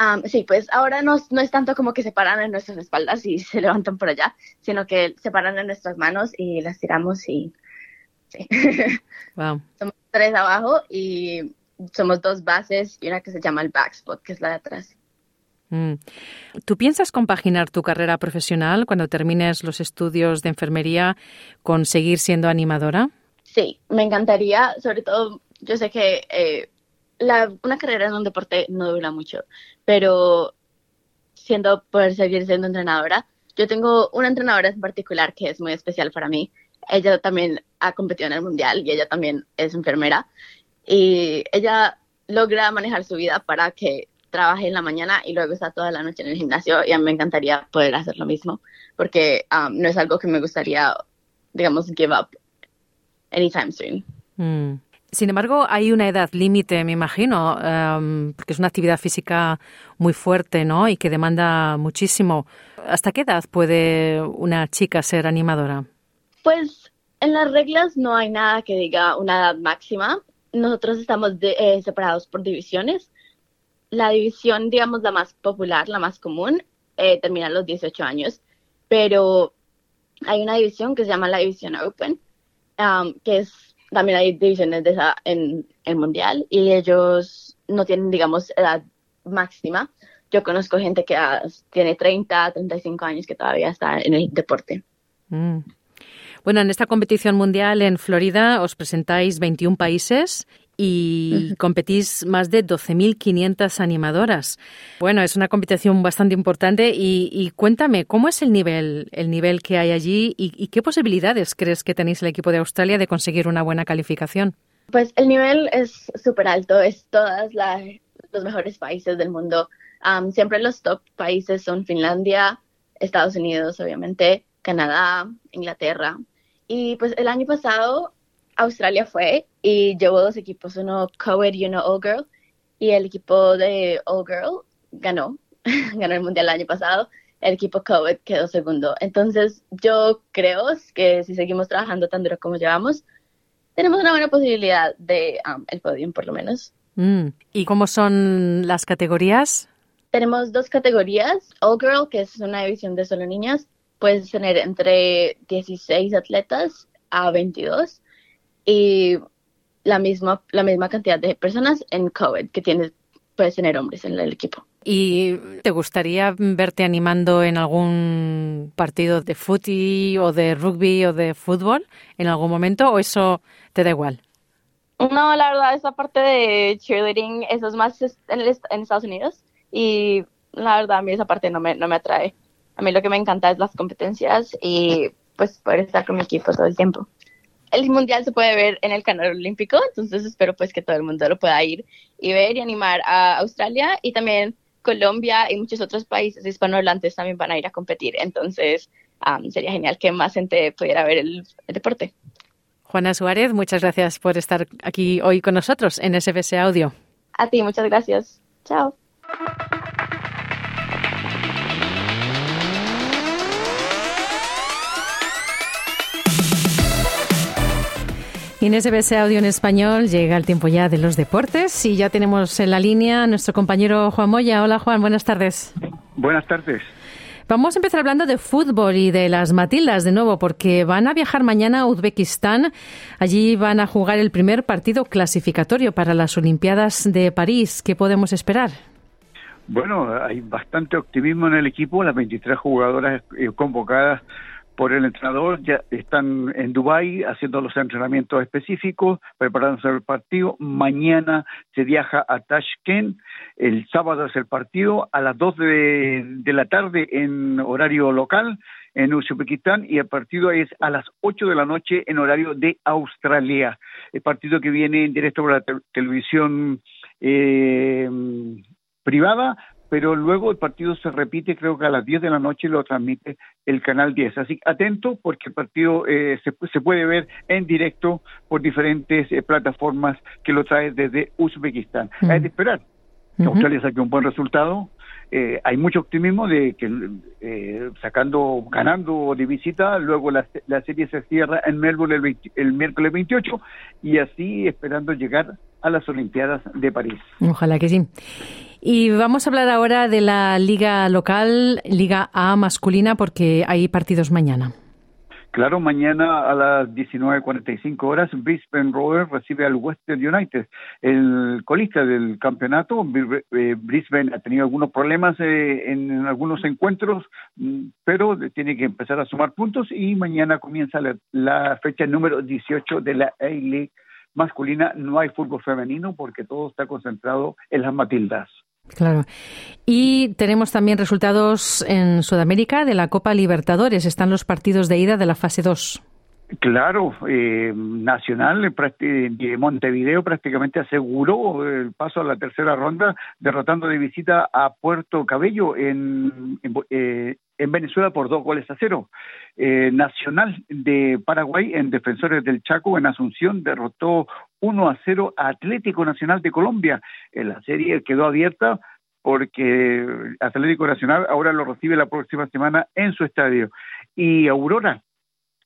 Am, sí, pues ahora no, no es tanto como que se paran en nuestras espaldas y se levantan por allá, sino que se paran en nuestras manos y las tiramos y sí. Wow. somos tres abajo y somos dos bases y una que se llama el backspot, que es la de atrás. Mm. ¿Tú piensas compaginar tu carrera profesional cuando termines los estudios de enfermería con seguir siendo animadora? Sí, me encantaría, sobre todo, yo sé que eh, la, una carrera en un deporte no dura mucho, pero siendo poder seguir siendo entrenadora, yo tengo una entrenadora en particular que es muy especial para mí. Ella también ha competido en el mundial y ella también es enfermera y ella logra manejar su vida para que trabaje en la mañana y luego está toda la noche en el gimnasio y a mí me encantaría poder hacer lo mismo porque um, no es algo que me gustaría, digamos, give up anytime soon. Mm. Sin embargo, hay una edad límite, me imagino, em, porque es una actividad física muy fuerte, ¿no? Y que demanda muchísimo. ¿Hasta qué edad puede una chica ser animadora? Pues en las reglas no hay nada que diga una edad máxima. Nosotros estamos de- eh, separados por divisiones. La división, digamos, la más popular, la más común, eh, termina a los 18 años, pero hay una división que se llama la división Open, um, que es, también hay divisiones de esa en el mundial y ellos no tienen, digamos, edad máxima. Yo conozco gente que ah, tiene 30, 35 años que todavía está en el deporte. Mm. Bueno, en esta competición mundial en Florida os presentáis 21 países y competís más de 12.500 animadoras. Bueno, es una competición bastante importante y, y cuéntame, ¿cómo es el nivel, el nivel que hay allí y, y qué posibilidades crees que tenéis el equipo de Australia de conseguir una buena calificación? Pues el nivel es súper alto, es todos los mejores países del mundo. Um, siempre los top países son Finlandia, Estados Unidos, obviamente, Canadá, Inglaterra. Y pues el año pasado Australia fue y llevó dos equipos, uno Co-Ed y uno All Girl. Y el equipo de All Girl ganó, ganó el mundial el año pasado. El equipo Co-Ed quedó segundo. Entonces yo creo que si seguimos trabajando tan duro como llevamos, tenemos una buena posibilidad de um, el podium por lo menos. Mm. ¿Y cómo son las categorías? Tenemos dos categorías. All Girl, que es una división de solo niñas, puedes tener entre 16 atletas a 22 y la misma, la misma cantidad de personas en COVID que tienes, puedes tener hombres en el equipo. ¿Y te gustaría verte animando en algún partido de fútbol o de rugby o de fútbol en algún momento o eso te da igual? No, la verdad, esa parte de cheerleading, eso es más en, el, en Estados Unidos y la verdad a mí esa parte no me, no me atrae. A mí lo que me encanta es las competencias y pues poder estar con mi equipo todo el tiempo. El mundial se puede ver en el canal olímpico, entonces espero pues que todo el mundo lo pueda ir y ver y animar a Australia y también Colombia y muchos otros países hispanohablantes también van a ir a competir, entonces um, sería genial que más gente pudiera ver el, el deporte. Juana Suárez, muchas gracias por estar aquí hoy con nosotros en SBS Audio. A ti, muchas gracias. Chao. En SBS Audio en español llega el tiempo ya de los deportes y ya tenemos en la línea a nuestro compañero Juan Moya. Hola Juan, buenas tardes. Buenas tardes. Vamos a empezar hablando de fútbol y de las Matildas de nuevo, porque van a viajar mañana a Uzbekistán. Allí van a jugar el primer partido clasificatorio para las Olimpiadas de París. ¿Qué podemos esperar? Bueno, hay bastante optimismo en el equipo. Las 23 jugadoras eh, convocadas por el entrenador ya están en Dubái haciendo los entrenamientos específicos, preparándose el partido. Mañana se viaja a Tashkent, el sábado es el partido, a las 2 de, la tarde en horario local en Uzbekistán y el partido es a las 8 de la noche en horario de Australia. El partido que viene en directo por la te televisión eh, privada, pero luego el partido se repite, creo que a las 10 de la noche lo transmite el canal 10. Así atento porque el partido eh, se, se, puede ver en directo por diferentes eh, plataformas que lo trae desde Uzbekistán. Mm. Hay de esperar que uh -huh. Australia saque un buen resultado eh, hay mucho optimismo de que eh, sacando, ganando de visita, luego la, serie se cierra en Melbourne el, el, miércoles 28 y así esperando llegar a las Olimpiadas de París. Ojalá que sí. Y vamos a hablar ahora de la liga local, Liga A masculina, porque hay partidos mañana. Claro, mañana a las 19.45 horas Brisbane Rovers recibe al Western United, el colista del campeonato. Eh, Brisbane ha tenido algunos problemas eh, en algunos encuentros, mm, pero tiene que empezar a sumar puntos y mañana comienza la, fecha número 18 de la A-League masculina. No hay fútbol femenino porque todo está concentrado en las Matildas. Claro. Y tenemos también resultados en Sudamérica de la Copa Libertadores. Están los partidos de ida de la fase 2. Claro, eh, Nacional de Montevideo prácticamente aseguró el paso a la tercera ronda, derrotando de visita a Puerto Cabello en, en, eh, Venezuela por dos goles a cero. Eh, Nacional de Paraguay en Defensores del Chaco en Asunción derrotó 1 a 0 a Atlético Nacional de Colombia. En la serie quedó abierta porque Atlético Nacional ahora lo recibe la próxima semana en su estadio. Y Aurora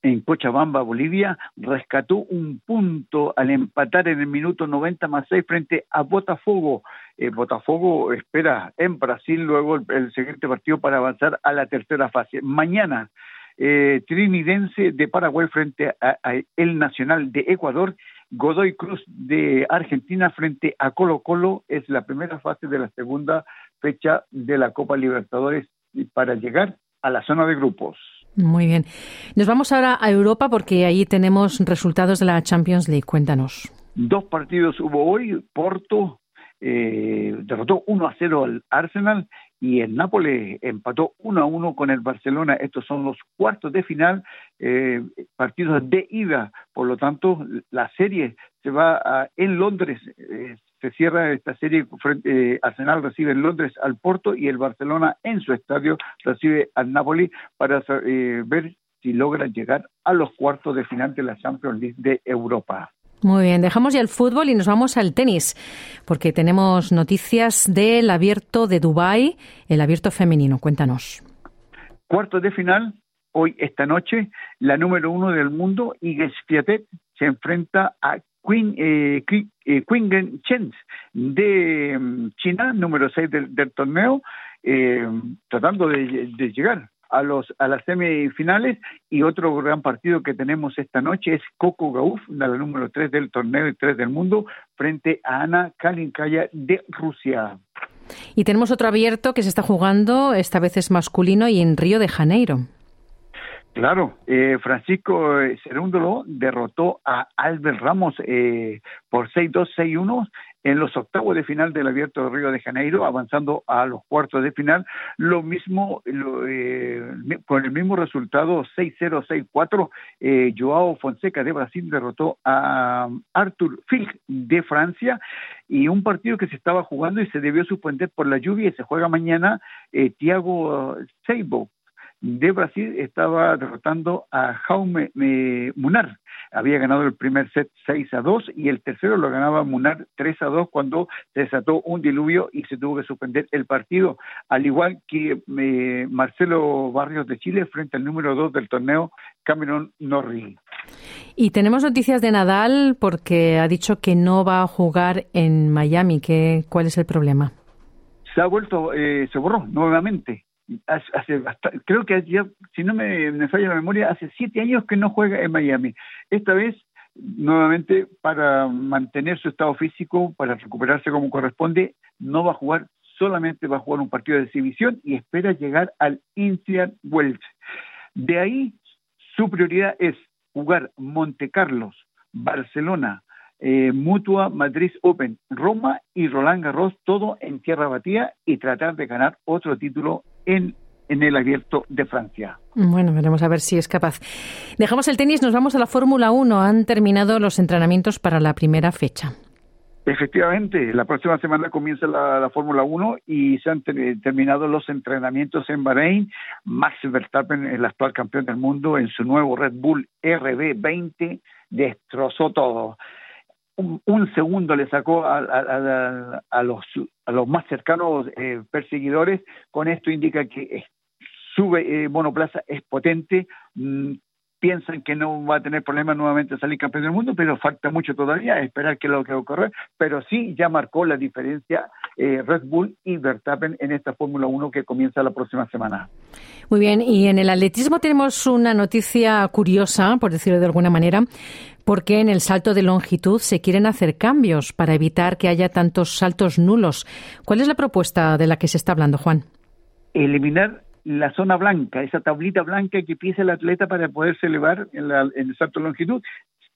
en Cochabamba, Bolivia, rescató un punto al empatar en el minuto 90 más 6 frente a Botafogo. Eh, Botafogo espera en Brasil luego el, siguiente partido para avanzar a la tercera fase. Mañana, eh, Trinidense de Paraguay frente a, El Nacional de Ecuador. Godoy Cruz de Argentina frente a Colo Colo es la primera fase de la segunda fecha de la Copa Libertadores para llegar a la zona de grupos. Muy bien. Nos vamos ahora a Europa porque ahí tenemos resultados de la Champions League. Cuéntanos. Dos partidos hubo hoy. Porto eh, derrotó 1 a 0 al Arsenal y el Nápoles empató 1 a 1 con el Barcelona. Estos son los cuartos de final, eh, partidos de ida. Por lo tanto, la serie se va a, en Londres. Eh, se cierra esta serie, eh, Arsenal recibe en Londres al Porto y el Barcelona en su estadio recibe al Napoli para eh, ver si logran llegar a los cuartos de final de la Champions League de Europa. Muy bien, dejamos ya el fútbol y nos vamos al tenis, porque tenemos noticias del abierto de Dubái, el abierto femenino. Cuéntanos. Cuartos de final, hoy, esta noche, la número uno del mundo, Iga Swiatek, se enfrenta a Queen, eh, eh Chen de mm, China, número 6 del, torneo, eh, tratando de, llegar a los a las semifinales y otro gran partido que tenemos esta noche es Coco Gauff, la número 3 del torneo y 3 del mundo, frente a Ana Kalinkaya de Rusia. Y tenemos otro abierto que se está jugando, esta vez es masculino y en Río de Janeiro. Claro, eh, Francisco Cerúndolo derrotó a Albert Ramos eh, por 6-2, 6-1 en los octavos de final del Abierto de Río de Janeiro, avanzando a los cuartos de final. Lo mismo, eh, con el mismo resultado, 6-0, 6-4, eh, Joao Fonseca de Brasil derrotó a Arthur Filch de Francia y un partido que se estaba jugando y se debió suspender por la lluvia y se juega mañana, eh, Thiago Seibo de Brasil estaba derrotando a Jaume eh, Munar. Había ganado el primer set 6 a 2 y el tercero lo ganaba Munar 3 a 2 cuando se desató un diluvio y se tuvo que suspender el partido, al igual que eh, Marcelo Barrios de Chile frente al número 2 del torneo, Cameron Norrie. Y tenemos noticias de Nadal porque ha dicho que no va a jugar en Miami. ¿Qué, ¿Cuál es el problema? Se ha vuelto, eh, se borró nuevamente hace, creo que ya, si no me, falla la memoria, hace siete años que no juega en Miami. Esta vez, nuevamente, para mantener su estado físico, para recuperarse como corresponde, no va a jugar, solamente va a jugar un partido de exhibición y espera llegar al Indian Wells. De ahí, su prioridad es jugar Monte Carlos, Barcelona, eh, Mutua, Madrid Open, Roma y Roland Garros, todo en tierra batida y tratar de ganar otro título en, en el abierto de Francia. Bueno, veremos a ver si es capaz. Dejamos el tenis, nos vamos a la Fórmula 1. Han terminado los entrenamientos para la primera fecha. Efectivamente, la próxima semana comienza la, Fórmula 1 y se han terminado los entrenamientos en Bahrein. Max Verstappen, el actual campeón del mundo, en su nuevo Red Bull RB20, destrozó todo. Un, segundo le sacó a, a, los, a los más cercanos eh, perseguidores. Con esto indica que su eh, monoplaza es potente, mm, piensan que no va a tener problemas nuevamente de salir campeón del mundo, pero falta mucho todavía, esperar que lo que ocurra, pero sí ya marcó la diferencia eh, Red Bull y Verstappen en esta Fórmula 1 que comienza la próxima semana. Muy bien, y en el atletismo tenemos una noticia curiosa, por decirlo de alguna manera, porque en el salto de longitud se quieren hacer cambios para evitar que haya tantos saltos nulos. ¿Cuál es la propuesta de la que se está hablando, Juan? Eliminar la zona blanca, esa tablita blanca que pisa el atleta para poderse elevar en, el salto de longitud,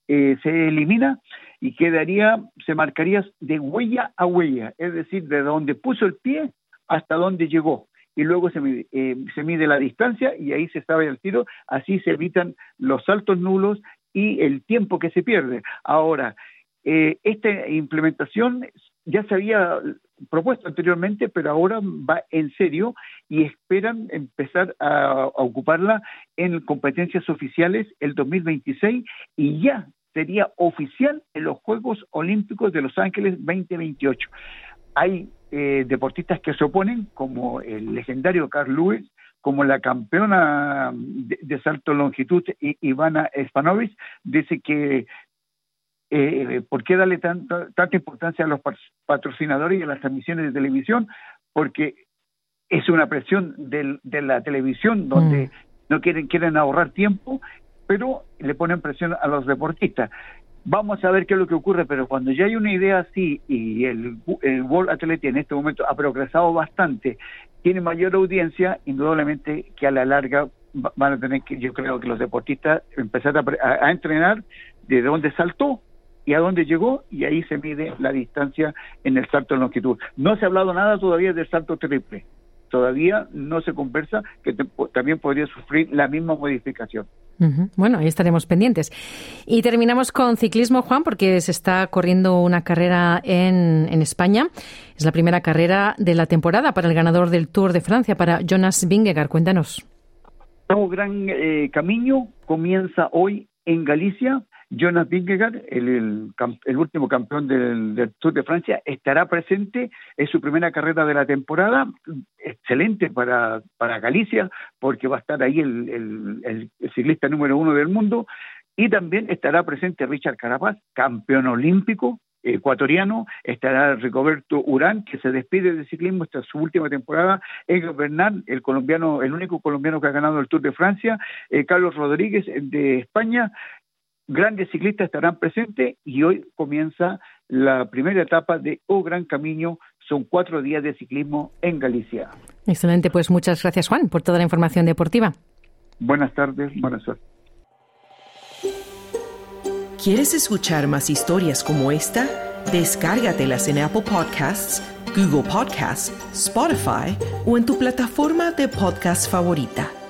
eh, se elimina y quedaría, se marcaría de huella a huella, es decir, de donde puso el pie hasta donde llegó. Y luego se mide, eh, se mide la distancia y ahí se sabe el tiro, así se evitan los saltos nulos y el tiempo que se pierde. Ahora, eh, esta implementación ya se había propuesto anteriormente, pero ahora va en serio y esperan empezar a, ocuparla en competencias oficiales el 2026 y ya sería oficial en los Juegos Olímpicos de Los Ángeles 2028. Hay eh, deportistas que se oponen, como el legendario Carl Lewis, como la campeona de, salto longitud Ivana Spanovic, dice que eh, ¿por qué darle tanta, tanta importancia a los patrocinadores y a las transmisiones de televisión? Porque es una presión de la televisión donde mm. no quieren, quieren ahorrar tiempo, pero le ponen presión a los deportistas. Vamos a ver qué es lo que ocurre, pero cuando ya hay una idea así y el, el World Athletic en este momento ha progresado bastante, tiene mayor audiencia, indudablemente que a la larga van a tener que, yo creo que los deportistas empezar a entrenar de dónde saltó y a dónde llegó y ahí se mide la distancia en el salto de longitud. No se ha hablado nada todavía del salto triple. Todavía no se conversa que también podría sufrir la misma modificación. Bueno, ahí estaremos pendientes. Y terminamos con ciclismo, Juan, porque se está corriendo una carrera en, en España. Es la primera carrera de la temporada para el ganador del Tour de Francia, para Jonas Vingegaard. Cuéntanos. Un gran eh, camino comienza hoy en Galicia Jonas Vingegaard, el, último campeón del, Tour de Francia, estará presente. Es su primera carrera de la temporada. Excelente para, para Galicia, porque va a estar ahí el, ciclista número uno del mundo. Y también estará presente Richard Carapaz, campeón olímpico ecuatoriano, estará Rigoberto Urán, que se despide del ciclismo, esta es su última temporada, Edgar Bernal, el colombiano, el único colombiano que ha ganado el Tour de Francia, eh, Carlos Rodríguez de España, grandes ciclistas estarán presentes y hoy comienza la primera etapa de O Gran Camino. Son cuatro días de ciclismo en Galicia. Excelente, pues muchas gracias Juan por toda la información deportiva. Buenas tardes, buenas suerte. ¿Quieres escuchar más historias como esta? Descárgatelas en Apple Podcasts, Google Podcasts, Spotify o en tu plataforma de podcast favorita.